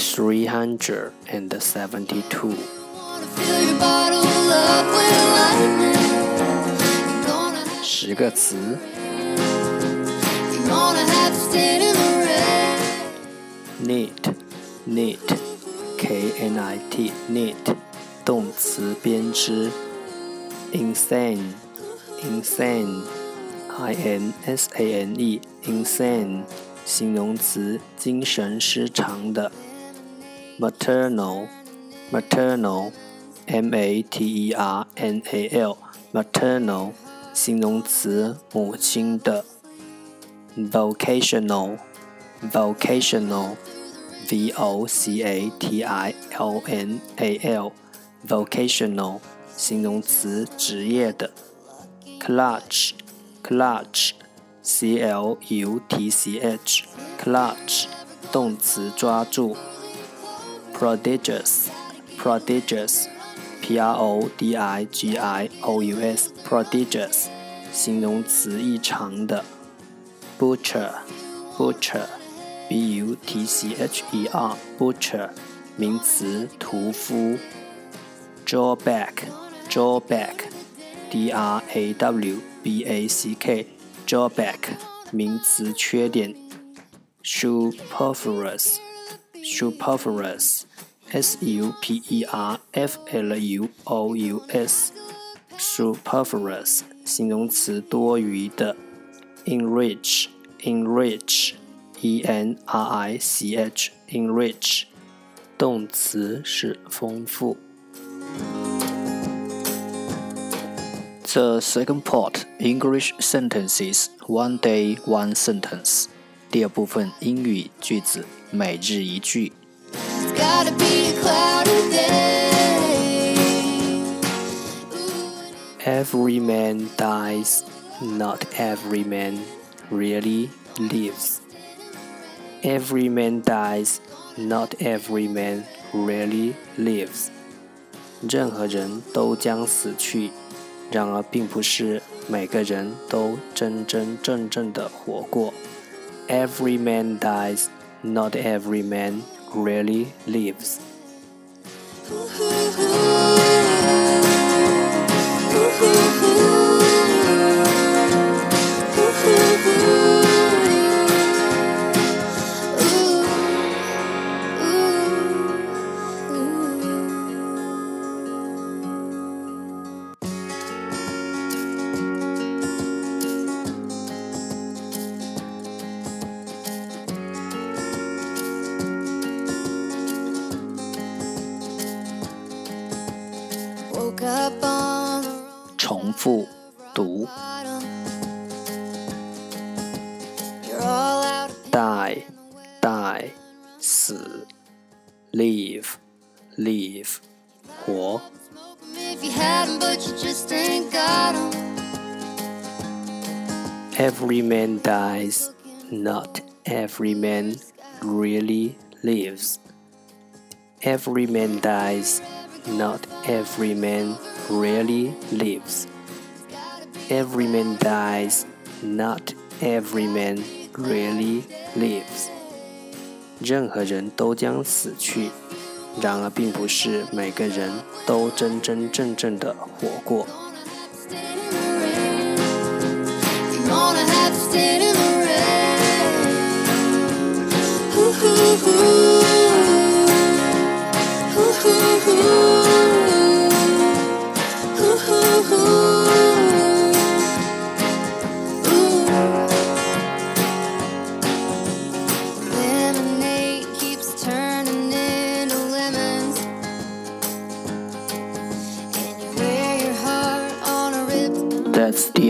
372. Lightning, 十个词。knit knit k n i t knit 动词编织。insane insane i n s a n e insane 形容词精神失常的。maternal，maternal，M A T E R N A L，maternal 形容词，母亲的 vocational，vocational，V O C A T I O N A L，vocational 形容词，职业的 clutch，clutch，C L U T C H，clutch 动词，抓住。prodigious prodigious p r o d i g i o u s prodigious 形容词异常的。butcher butcher b u t c h e r butcher 名词屠夫。drawback drawback d r a w b a c k drawback 名词缺点，superfluous superfluous s u p e r f l u o u s superfluous 形容词多余的，enrich enrich e n r i c h enrich 动词是丰富。The second part English sentences one day one sentence. 第二部分英语句子每日一句。 Every man dies, not every man really lives. Every man dies, not every man really lives. 任何人都将死去。然而，并不是每个人都真真正正的活过。Every man dies, not every man really lives. woo 重复读。die die 死，live live 活。Every man dies, not every man really lives. Every man dies, not every man really lives. Every man dies, not every man really lives. 任何人都将死去，然而并不是每个人都真真正正的活过。